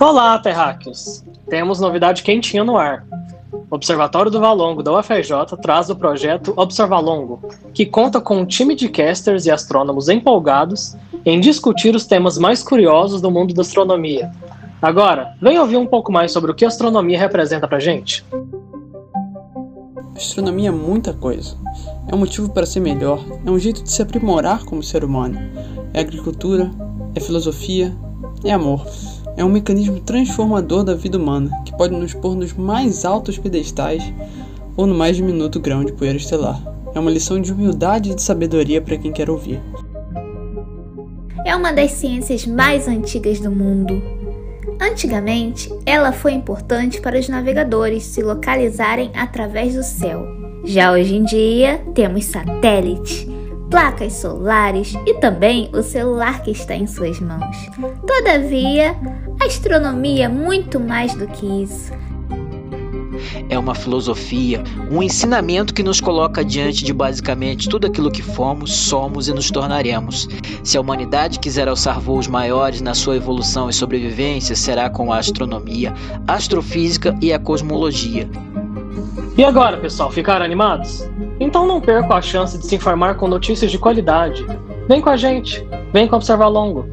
Olá, terráqueos! Temos novidade quentinha no ar. O Observatório do Valongo da UFRJ traz o projeto Observalongo, que conta com um time de casters e astrônomos empolgados em discutir os temas mais curiosos do mundo da astronomia. Agora, vem ouvir um pouco mais sobre o que a astronomia representa pra gente. Astronomia é muita coisa. É um motivo para ser melhor, é um jeito de se aprimorar como ser humano. É agricultura, é filosofia, é amor. É um mecanismo transformador da vida humana que pode nos pôr nos mais altos pedestais ou no mais diminuto grão de poeira estelar. É uma lição de humildade e de sabedoria para quem quer ouvir. É uma das ciências mais antigas do mundo. Antigamente, ela foi importante para os navegadores se localizarem através do céu. Já hoje em dia, temos satélites, placas solares e também o celular que está em suas mãos. Todavia, a astronomia é muito mais do que isso. É uma filosofia, um ensinamento que nos coloca diante de basicamente tudo aquilo que fomos, somos e nos tornaremos. Se a humanidade quiser alçar voos maiores na sua evolução e sobrevivência, será com a astronomia, astrofísica e a cosmologia. E agora, pessoal, ficaram animados? Então não percam a chance de se informar com notícias de qualidade. Vem com a gente, vem com Observar Longo.